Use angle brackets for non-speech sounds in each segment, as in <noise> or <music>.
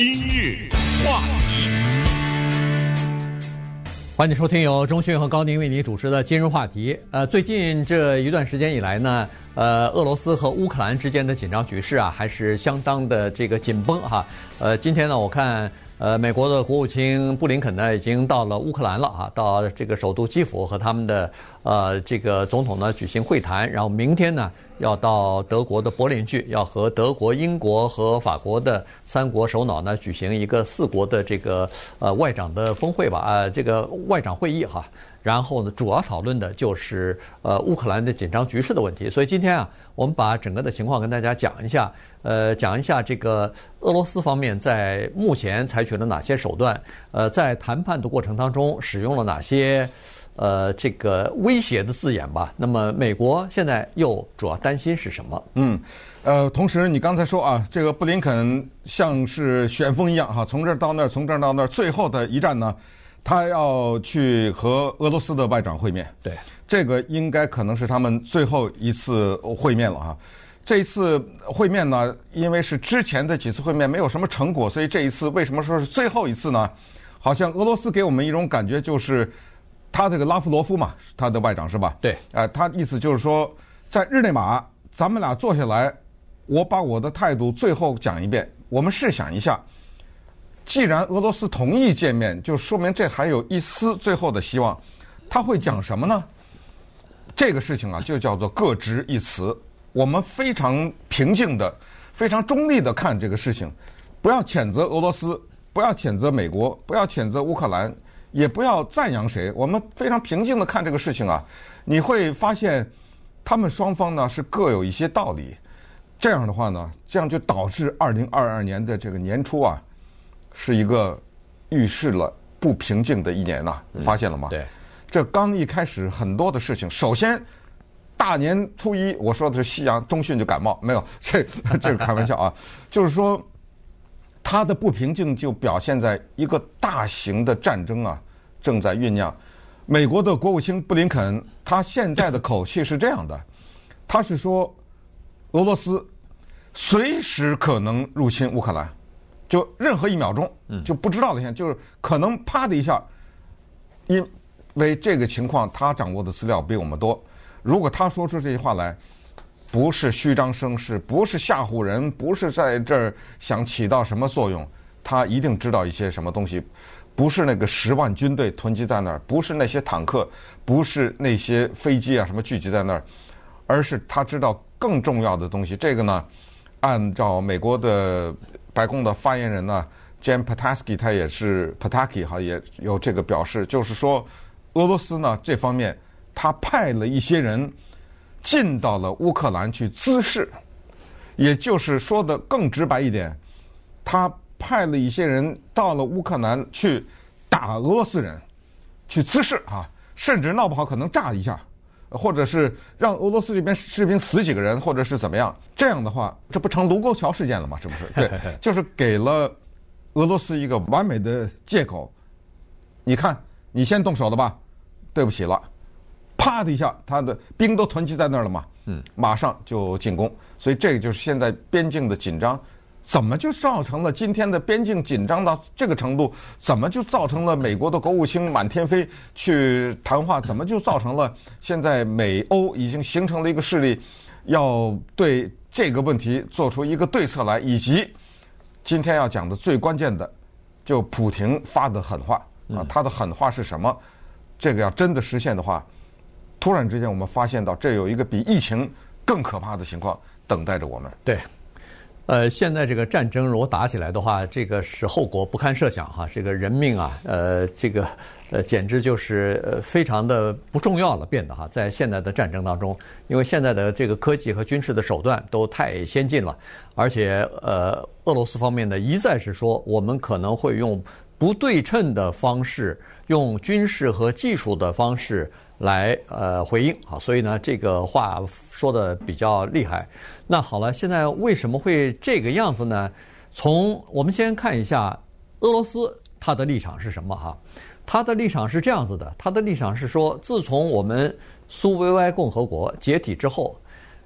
今日话题，欢迎收听由中讯和高宁为您主持的今日话题。呃，最近这一段时间以来呢，呃，俄罗斯和乌克兰之间的紧张局势啊，还是相当的这个紧绷哈。呃，今天呢，我看。呃，美国的国务卿布林肯呢，已经到了乌克兰了啊，到这个首都基辅和他们的呃这个总统呢举行会谈，然后明天呢要到德国的柏林去，要和德国、英国和法国的三国首脑呢举行一个四国的这个呃外长的峰会吧，呃这个外长会议哈。然后呢，主要讨论的就是呃乌克兰的紧张局势的问题。所以今天啊，我们把整个的情况跟大家讲一下，呃，讲一下这个俄罗斯方面在目前采取了哪些手段，呃，在谈判的过程当中使用了哪些呃这个威胁的字眼吧。那么美国现在又主要担心是什么？嗯，呃，同时你刚才说啊，这个布林肯像是旋风一样哈，从这儿到那儿，从这儿到那儿，最后的一站呢？他要去和俄罗斯的外长会面，对，这个应该可能是他们最后一次会面了哈。这一次会面呢，因为是之前的几次会面没有什么成果，所以这一次为什么说是最后一次呢？好像俄罗斯给我们一种感觉，就是他这个拉夫罗夫嘛，他的外长是吧？对，呃，他意思就是说，在日内瓦，咱们俩坐下来，我把我的态度最后讲一遍，我们试想一下。既然俄罗斯同意见面，就说明这还有一丝最后的希望。他会讲什么呢？这个事情啊，就叫做各执一词。我们非常平静的、非常中立的看这个事情，不要谴责俄罗斯，不要谴责美国，不要谴责乌克兰，也不要赞扬谁。我们非常平静的看这个事情啊，你会发现，他们双方呢是各有一些道理。这样的话呢，这样就导致二零二二年的这个年初啊。是一个预示了不平静的一年呐，发现了吗？对，这刚一开始很多的事情，首先大年初一，我说的是西洋中旬就感冒，没有，<laughs> 这这是开玩笑啊，<laughs> 就是说他的不平静就表现在一个大型的战争啊正在酝酿。美国的国务卿布林肯他现在的口气是这样的，他是说俄罗斯随时可能入侵乌克兰。就任何一秒钟，就不知道的现在，就是可能啪的一下，因为这个情况，他掌握的资料比我们多。如果他说出这些话来，不是虚张声势，不是吓唬人，不是在这儿想起到什么作用，他一定知道一些什么东西。不是那个十万军队囤积在那儿，不是那些坦克，不是那些飞机啊什么聚集在那儿，而是他知道更重要的东西。这个呢，按照美国的。白宫的发言人呢，Jen Pataski，他也是 pataki 哈，也有这个表示，就是说，俄罗斯呢这方面，他派了一些人进到了乌克兰去滋事，也就是说的更直白一点，他派了一些人到了乌克兰去打俄罗斯人，去滋事啊，甚至闹不好可能炸一下。或者是让俄罗斯这边士兵死几个人，或者是怎么样？这样的话，这不成卢沟桥事件了吗？是不是？<laughs> 对，就是给了俄罗斯一个完美的借口。你看，你先动手的吧？对不起了，啪的一下，他的兵都囤积在那儿了嘛。嗯，马上就进攻。所以这个就是现在边境的紧张。怎么就造成了今天的边境紧张到这个程度？怎么就造成了美国的国务卿满天飞去谈话？怎么就造成了现在美欧已经形成了一个势力，要对这个问题做出一个对策来？以及今天要讲的最关键的，就普廷发的狠话啊，他的狠话是什么？这个要真的实现的话，突然之间我们发现到这有一个比疫情更可怕的情况等待着我们。对。呃，现在这个战争如果打起来的话，这个是后果不堪设想哈，这个人命啊，呃，这个呃，简直就是呃非常的不重要了，变得哈，在现在的战争当中，因为现在的这个科技和军事的手段都太先进了，而且呃，俄罗斯方面呢一再是说，我们可能会用不对称的方式，用军事和技术的方式来呃回应啊，所以呢，这个话说的比较厉害。那好了，现在为什么会这个样子呢？从我们先看一下俄罗斯他的立场是什么哈？他的立场是这样子的，他的立场是说，自从我们苏维埃共和国解体之后，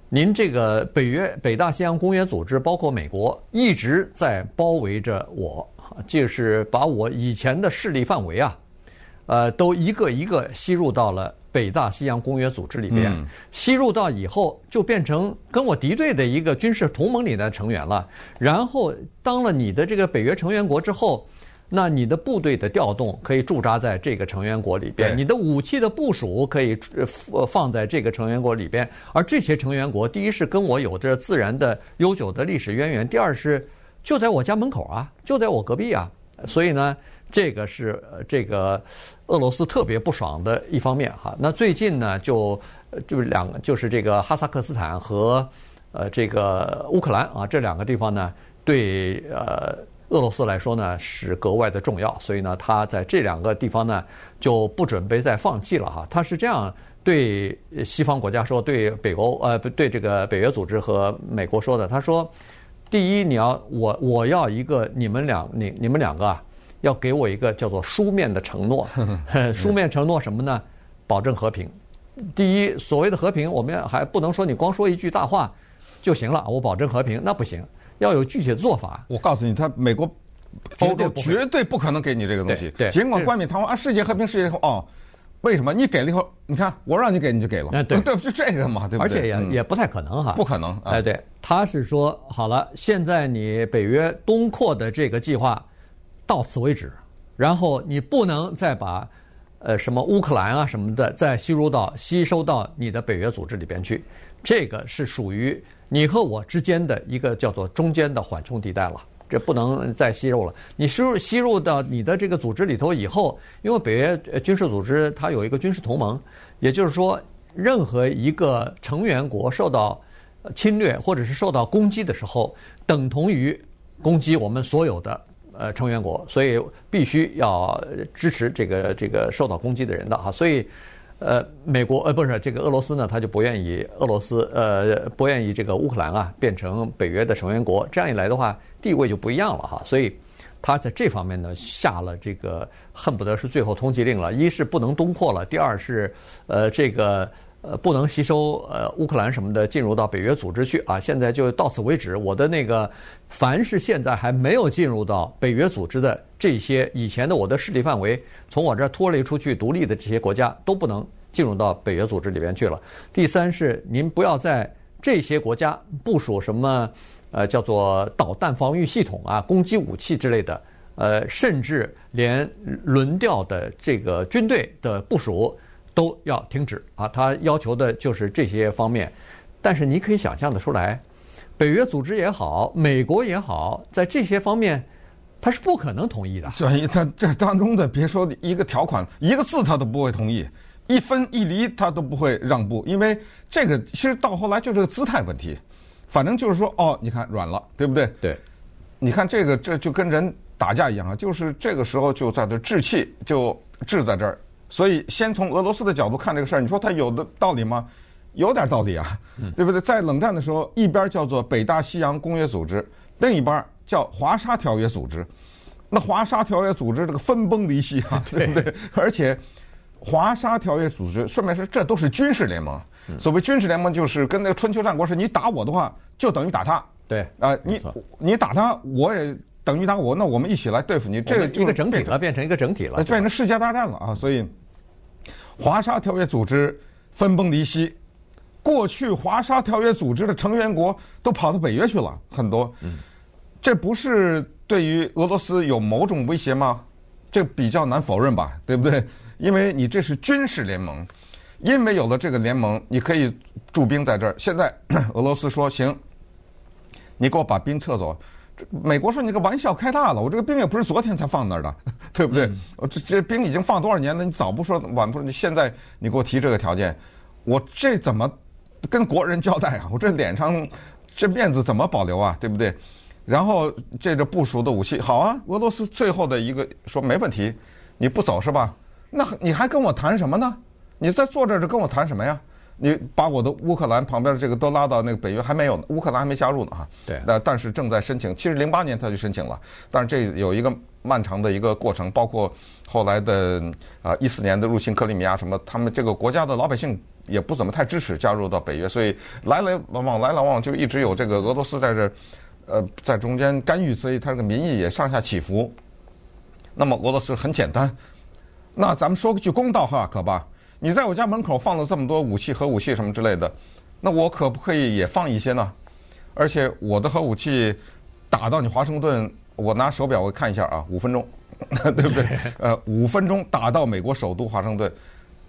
您这个北约、北大西洋公约组织，包括美国，一直在包围着我，就是把我以前的势力范围啊，呃，都一个一个吸入到了北大西洋公约组织里边。嗯、吸入到以后，就变成跟我敌对的一个军事同盟里的成员了。然后当了你的这个北约成员国之后。那你的部队的调动可以驻扎在这个成员国里边，你的武器的部署可以放在这个成员国里边，而这些成员国，第一是跟我有着自然的悠久的历史渊源，第二是就在我家门口啊，就在我隔壁啊，所以呢，这个是这个俄罗斯特别不爽的一方面哈。那最近呢，就就是两，就是这个哈萨克斯坦和呃这个乌克兰啊这两个地方呢，对呃。俄罗斯来说呢是格外的重要，所以呢，他在这两个地方呢就不准备再放弃了哈。他是这样对西方国家说，对北欧呃不对这个北约组织和美国说的。他说：第一，你要我我要一个你们两你你们两个啊，要给我一个叫做书面的承诺。<laughs> 书面承诺什么呢？保证和平。第一，所谓的和平，我们还不能说你光说一句大话就行了，我保证和平，那不行。要有具体的做法。我告诉你，他美国、欧洲绝对不可能给你这个东西。对，尽管冠冕堂皇啊，世界和平，世界和哦，为什么你给了以后，你看我让你给你就给了，对 <laughs> 对，就这个嘛，对不对？而且也也不太可能哈，不可能。哎，对，他是说好了，现在你北约东扩的这个计划到此为止，然后你不能再把呃什么乌克兰啊什么的再吸入到吸收到你的北约组织里边去，这个是属于。你和我之间的一个叫做中间的缓冲地带了，这不能再吸入了。你吸入吸入到你的这个组织里头以后，因为北约军事组织它有一个军事同盟，也就是说，任何一个成员国受到侵略或者是受到攻击的时候，等同于攻击我们所有的呃成员国，所以必须要支持这个这个受到攻击的人的哈，所以。呃，美国呃不是这个俄罗斯呢，他就不愿意俄罗斯呃不愿意这个乌克兰啊变成北约的成员国，这样一来的话，地位就不一样了哈。所以他在这方面呢下了这个恨不得是最后通缉令了，一是不能东扩了，第二是呃这个呃不能吸收呃乌克兰什么的进入到北约组织去啊。现在就到此为止，我的那个凡是现在还没有进入到北约组织的这些以前的我的势力范围。从我这儿脱离出去独立的这些国家都不能进入到北约组织里边去了。第三是您不要在这些国家部署什么呃叫做导弹防御系统啊、攻击武器之类的，呃，甚至连轮调的这个军队的部署都要停止啊。他要求的就是这些方面。但是你可以想象得出来，北约组织也好，美国也好，在这些方面。他是不可能同意的。所以他这当中的别说一个条款，一个字他都不会同意，一分一厘他都不会让步，因为这个其实到后来就是个姿态问题。反正就是说，哦，你看软了，对不对？对。你看这个，这就跟人打架一样啊，就是这个时候就在这置气，就置在这儿。所以先从俄罗斯的角度看这个事儿，你说他有的道理吗？有点道理啊，对不对？在冷战的时候，一边叫做北大西洋公约组织，另一边。叫华沙条约组织，那华沙条约组织这个分崩离析啊，<laughs> 对不对？而且华沙条约组织，顺便说，这都是军事联盟。所谓军事联盟，就是跟那个春秋战国是，你打我的话，就等于打他。对啊，你你打他，我也等于打我，那我们一起来对付你。这个一个整体了，变成一个整体了，变成世界大战了啊！所以华沙条约组织分崩离析，过去华沙条约组织的成员国都跑到北约去了，很多。嗯。这不是对于俄罗斯有某种威胁吗？这比较难否认吧，对不对？因为你这是军事联盟，因为有了这个联盟，你可以驻兵在这儿。现在 <clears throat> 俄罗斯说行，你给我把兵撤走。美国说你这个玩笑开大了，我这个兵也不是昨天才放那儿的，<laughs> 对不对？我这这兵已经放多少年了？你早不说晚不说，你现在你给我提这个条件，我这怎么跟国人交代啊？我这脸上这面子怎么保留啊？对不对？然后这个部署的武器好啊，俄罗斯最后的一个说没问题，你不走是吧？那你还跟我谈什么呢？你在坐这儿跟我谈什么呀？你把我的乌克兰旁边的这个都拉到那个北约还没有呢，乌克兰还没加入呢哈。对。那但是正在申请，其实零八年他就申请了，但是这有一个漫长的一个过程，包括后来的啊一四年的入侵克里米亚什么，他们这个国家的老百姓也不怎么太支持加入到北约，所以来来往往来来往往就一直有这个俄罗斯在这，呃，在中间干预，所以他这个民意也上下起伏。那么俄罗斯很简单，那咱们说句公道话，可吧？你在我家门口放了这么多武器、核武器什么之类的，那我可不可以也放一些呢？而且我的核武器打到你华盛顿，我拿手表我看一下啊，五分钟，<laughs> 对不对？<laughs> 呃，五分钟打到美国首都华盛顿，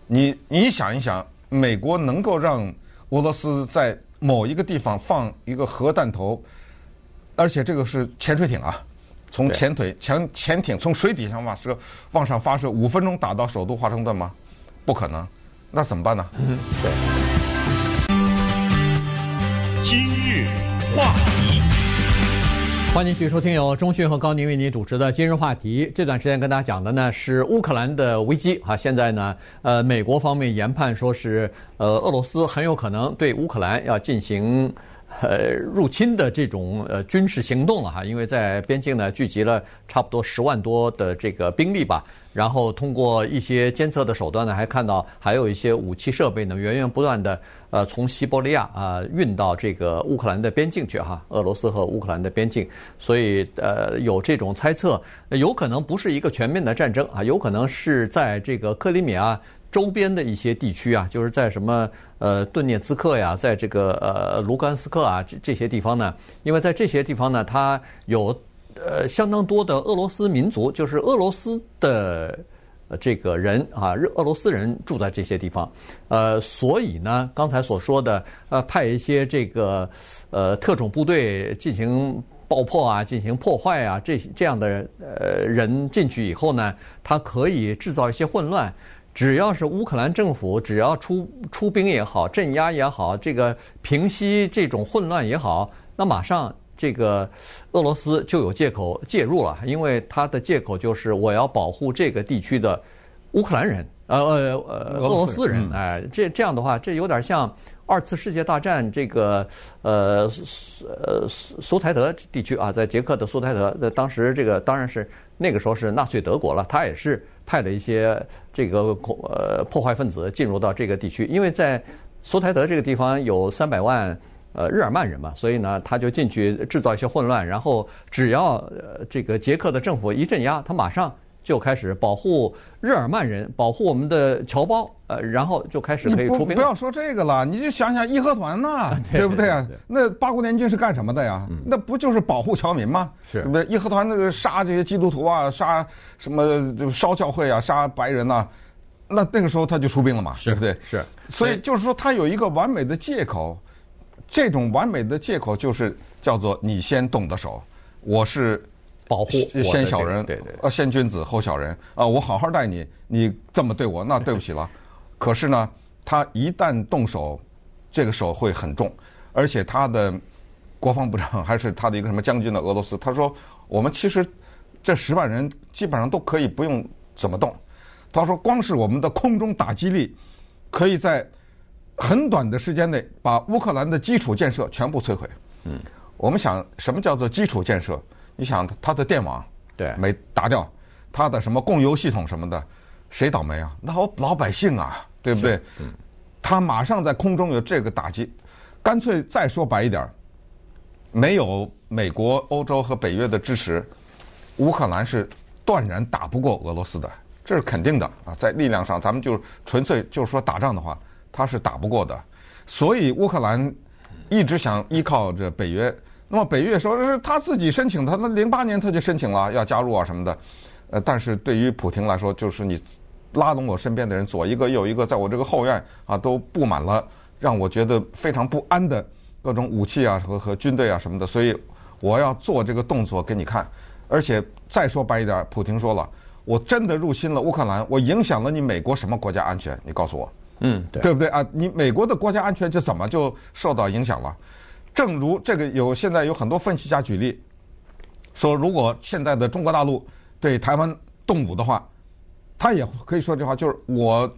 你你想一想，美国能够让俄罗斯在某一个地方放一个核弹头，而且这个是潜水艇啊，从潜腿潜潜艇从水底上往射往上发射，五分钟打到首都华盛顿吗？不可能，那怎么办呢？嗯，对。今日话题，欢迎继续收听由中讯和高宁为您主持的今日话题。这段时间跟大家讲的呢是乌克兰的危机啊，现在呢，呃，美国方面研判说是呃，俄罗斯很有可能对乌克兰要进行。呃，入侵的这种呃军事行动了哈，因为在边境呢聚集了差不多十万多的这个兵力吧，然后通过一些监测的手段呢，还看到还有一些武器设备呢源源不断的呃从西伯利亚啊运到这个乌克兰的边境去哈，俄罗斯和乌克兰的边境，所以呃有这种猜测，有可能不是一个全面的战争啊，有可能是在这个克里米亚。周边的一些地区啊，就是在什么呃顿涅茨克呀，在这个呃卢甘斯克啊这这些地方呢，因为在这些地方呢，它有呃相当多的俄罗斯民族，就是俄罗斯的这个人啊，俄罗斯人住在这些地方，呃，所以呢，刚才所说的呃派一些这个呃特种部队进行爆破啊，进行破坏啊，这这样的呃人进去以后呢，他可以制造一些混乱。只要是乌克兰政府，只要出出兵也好，镇压也好，这个平息这种混乱也好，那马上这个俄罗斯就有借口介入了，因为他的借口就是我要保护这个地区的乌克兰人，呃呃呃俄罗斯人，哎，这这样的话，这有点像二次世界大战这个呃呃苏台德地区啊，在捷克的苏台德，那当时这个当然是那个时候是纳粹德国了，他也是。派了一些这个呃破坏分子进入到这个地区，因为在苏台德这个地方有三百万呃日耳曼人嘛，所以呢他就进去制造一些混乱，然后只要呃这个捷克的政府一镇压，他马上。就开始保护日耳曼人，保护我们的侨胞，呃，然后就开始可以出兵。不，不要说这个了，你就想想义和团呐，<laughs> 对不对啊？那八国联军是干什么的呀？嗯、那不就是保护侨民吗？是，对不对？义和团那个杀这些基督徒啊，杀什么就烧教会啊，杀白人呐、啊，那那个时候他就出兵了嘛，是对不对？是，所以就是说他有一个完美的借口，这种完美的借口就是叫做你先动的手，我是。保护先小人，对对，呃，先君子后小人啊！我好好待你，你这么对我，那对不起了。可是呢，他一旦动手，这个手会很重，而且他的国防部长还是他的一个什么将军的俄罗斯，他说我们其实这十万人基本上都可以不用怎么动。他说光是我们的空中打击力，可以在很短的时间内把乌克兰的基础建设全部摧毁。嗯，我们想什么叫做基础建设？你想他的电网对没打掉，他的什么供油系统什么的，谁倒霉啊？那老老百姓啊，对不对？嗯，他马上在空中有这个打击，干脆再说白一点，没有美国、欧洲和北约的支持，乌克兰是断然打不过俄罗斯的，这是肯定的啊！在力量上，咱们就纯粹就是说打仗的话，他是打不过的。所以乌克兰一直想依靠着北约。那么北约说是他自己申请他那零八年他就申请了要加入啊什么的，呃，但是对于普京来说，就是你拉拢我身边的人，左一个右一个，在我这个后院啊都布满了让我觉得非常不安的各种武器啊和和军队啊什么的，所以我要做这个动作给你看。而且再说白一点，普京说了，我真的入侵了乌克兰，我影响了你美国什么国家安全？你告诉我，嗯，对，对不对啊？你美国的国家安全就怎么就受到影响了？正如这个有现在有很多分析家举例说，如果现在的中国大陆对台湾动武的话，他也可以说这话，就是我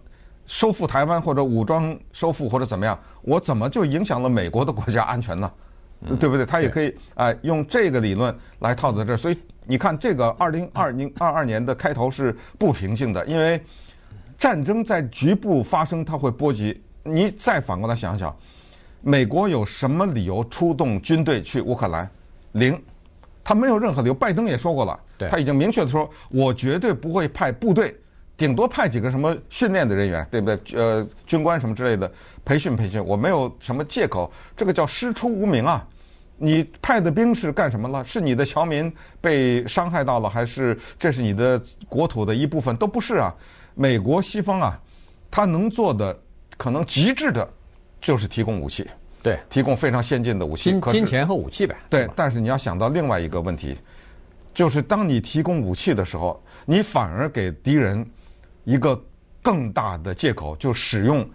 收复台湾或者武装收复或者怎么样，我怎么就影响了美国的国家安全呢？对不对？他也可以哎用这个理论来套在这儿。所以你看，这个二零二零二二年的开头是不平静的，因为战争在局部发生，它会波及。你再反过来想想，美国有什么理由出动军队去乌克兰？零，他没有任何理由。拜登也说过了，他已经明确的说，我绝对不会派部队，顶多派几个什么训练的人员，对不对？呃，军官什么之类的培训培训，我没有什么借口。这个叫师出无名啊！你派的兵是干什么了？是你的侨民被伤害到了，还是这是你的国土的一部分？都不是啊！美国西方啊，他能做的可能极致的，就是提供武器，对，提供非常先进的武器，金金钱和武器呗。对，但是你要想到另外一个问题，就是当你提供武器的时候，你反而给敌人一个更大的借口，就使用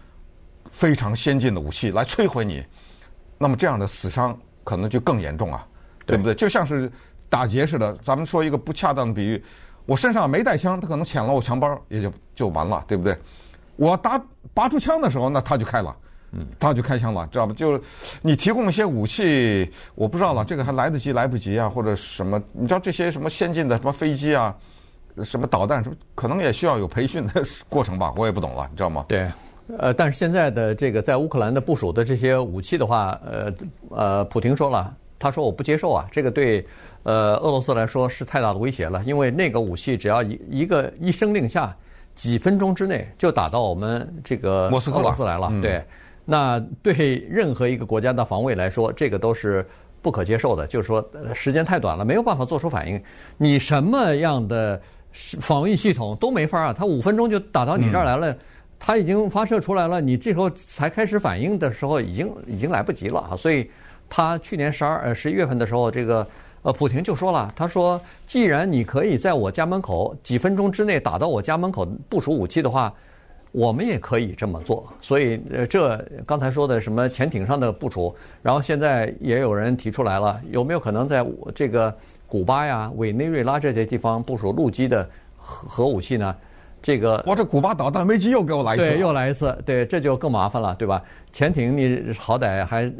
非常先进的武器来摧毁你，那么这样的死伤。可能就更严重啊，对不对？就像是打劫似的。咱们说一个不恰当的比喻，我身上没带枪，他可能抢了我钱包，也就就完了，对不对？我打拔出枪的时候，那他就开了，嗯，他就开枪了，知道吧？就你提供一些武器，我不知道了，这个还来得及来不及啊，或者什么？你知道这些什么先进的什么飞机啊，什么导弹什么，可能也需要有培训的过程吧？我也不懂了，你知道吗？对。呃，但是现在的这个在乌克兰的部署的这些武器的话，呃呃，普廷说了，他说我不接受啊，这个对呃俄罗斯来说是太大的威胁了，因为那个武器只要一一个一声令下，几分钟之内就打到我们这个莫斯科来了，对，那对任何一个国家的防卫来说，这个都是不可接受的，就是说时间太短了，没有办法做出反应，你什么样的防御系统都没法啊，他五分钟就打到你这儿来了。嗯它已经发射出来了，你这时候才开始反应的时候，已经已经来不及了啊！所以，他去年十二呃十一月份的时候，这个呃普廷就说了，他说，既然你可以在我家门口几分钟之内打到我家门口部署武器的话，我们也可以这么做。所以，呃，这刚才说的什么潜艇上的部署，然后现在也有人提出来了，有没有可能在这个古巴呀、委内瑞拉这些地方部署陆基的核核武器呢？这个，我这古巴导弹危机又给我来一次，对，又来一次，对，这就更麻烦了，对吧？潜艇你好歹还，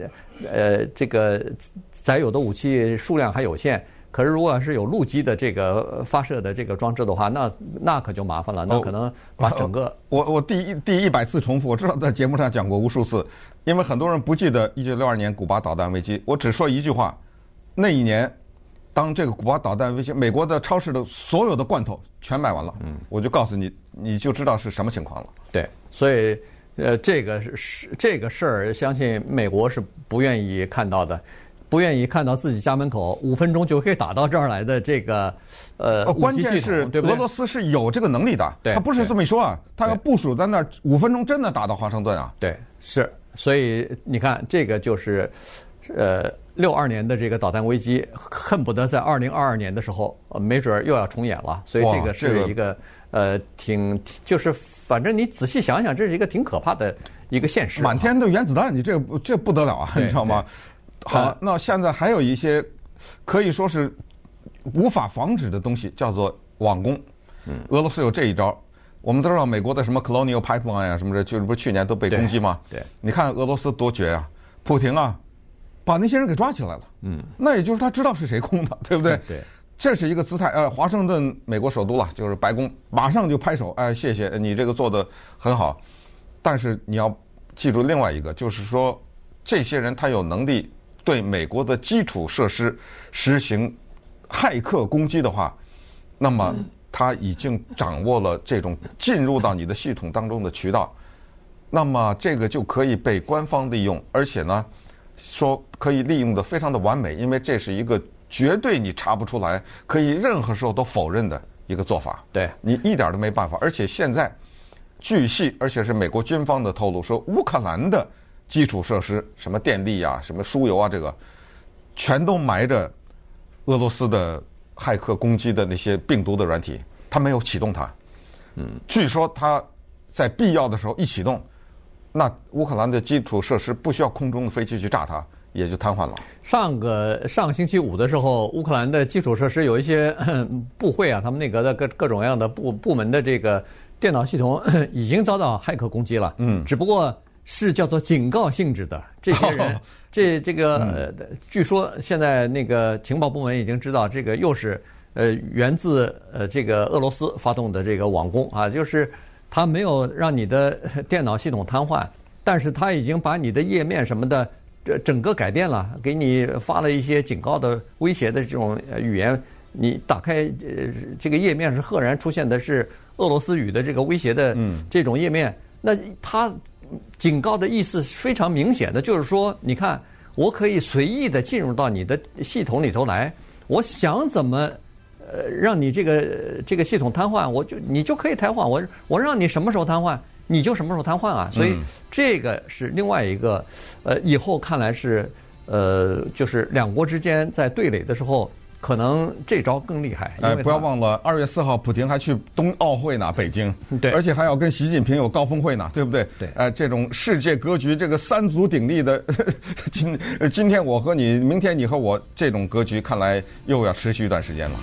呃，这个载有的武器数量还有限，可是如果要是有陆基的这个发射的这个装置的话，那那可就麻烦了，那可能把整个 <laughs>…… 哦、我我第一第一百次重复，我知道在节目上讲过无数次，因为很多人不记得一九六二年古巴导弹危机，我只说一句话，那一年。当这个古巴导弹威胁，美国的超市的所有的罐头全卖完了，嗯，我就告诉你，你就知道是什么情况了。对，所以呃，这个是这个事儿，相信美国是不愿意看到的，不愿意看到自己家门口五分钟就可以打到这儿来的这个呃关键是对不对？俄罗斯是有这个能力的，对，他不是这么一说啊，他要部署在那儿五分钟真的打到华盛顿啊。对，是，所以你看这个就是呃。六二年的这个导弹危机，恨不得在二零二二年的时候，呃，没准又要重演了。所以这个是一个、呃，挺就是反正你仔细想想，这是一个挺可怕的一个现实。满天的原子弹，你这这不得了啊，你知道吗？好，那现在还有一些可以说是无法防止的东西，叫做网攻。嗯，俄罗斯有这一招。我们都知道美国的什么 Colonial Pipeline 啊什么的，就是不是去年都被攻击吗？对，你看俄罗斯多绝啊，普廷啊。把那些人给抓起来了，嗯，那也就是他知道是谁攻的，<laughs> 对不对？对，这是一个姿态。呃，华盛顿，美国首都了，就是白宫，马上就拍手，哎，谢谢你这个做的很好。但是你要记住另外一个，就是说，这些人他有能力对美国的基础设施实行骇客攻击的话，那么他已经掌握了这种进入到你的系统当中的渠道，那么这个就可以被官方利用，而且呢。说可以利用的非常的完美，因为这是一个绝对你查不出来，可以任何时候都否认的一个做法。对，你一点都没办法。而且现在据悉，而且是美国军方的透露说，乌克兰的基础设施，什么电力啊，什么输油啊，这个全都埋着俄罗斯的骇客攻击的那些病毒的软体，他没有启动它。嗯，据说他在必要的时候一启动。那乌克兰的基础设施不需要空中的飞机去炸它，也就瘫痪了。上个上星期五的时候，乌克兰的基础设施有一些 <coughs> 部会啊，他们内阁的各各种各样的部部门的这个电脑系统 <coughs> 已经遭到骇客攻击了。嗯，只不过是叫做警告性质的。这些人，这这个、呃、据说现在那个情报部门已经知道，这个又是呃源自呃这个俄罗斯发动的这个网攻啊，就是。他没有让你的电脑系统瘫痪，但是他已经把你的页面什么的这整个改变了，给你发了一些警告的威胁的这种语言。你打开呃这个页面是赫然出现的是俄罗斯语的这个威胁的这种页面，那他警告的意思是非常明显的，就是说，你看我可以随意的进入到你的系统里头来，我想怎么呃让你这个这个系统瘫痪，我就你就可以瘫痪，我我让你什么时候瘫痪，你就什么时候瘫痪啊，所以这个是另外一个呃以后看来是呃就是两国之间在对垒的时候。可能这招更厉害。哎，不要忘了，二月四号，普京还去冬奥会呢，北京。对，而且还要跟习近平有高峰会呢，对不对？对。哎，这种世界格局，这个三足鼎立的，<laughs> 今今天我和你，明天你和我，这种格局看来又要持续一段时间了。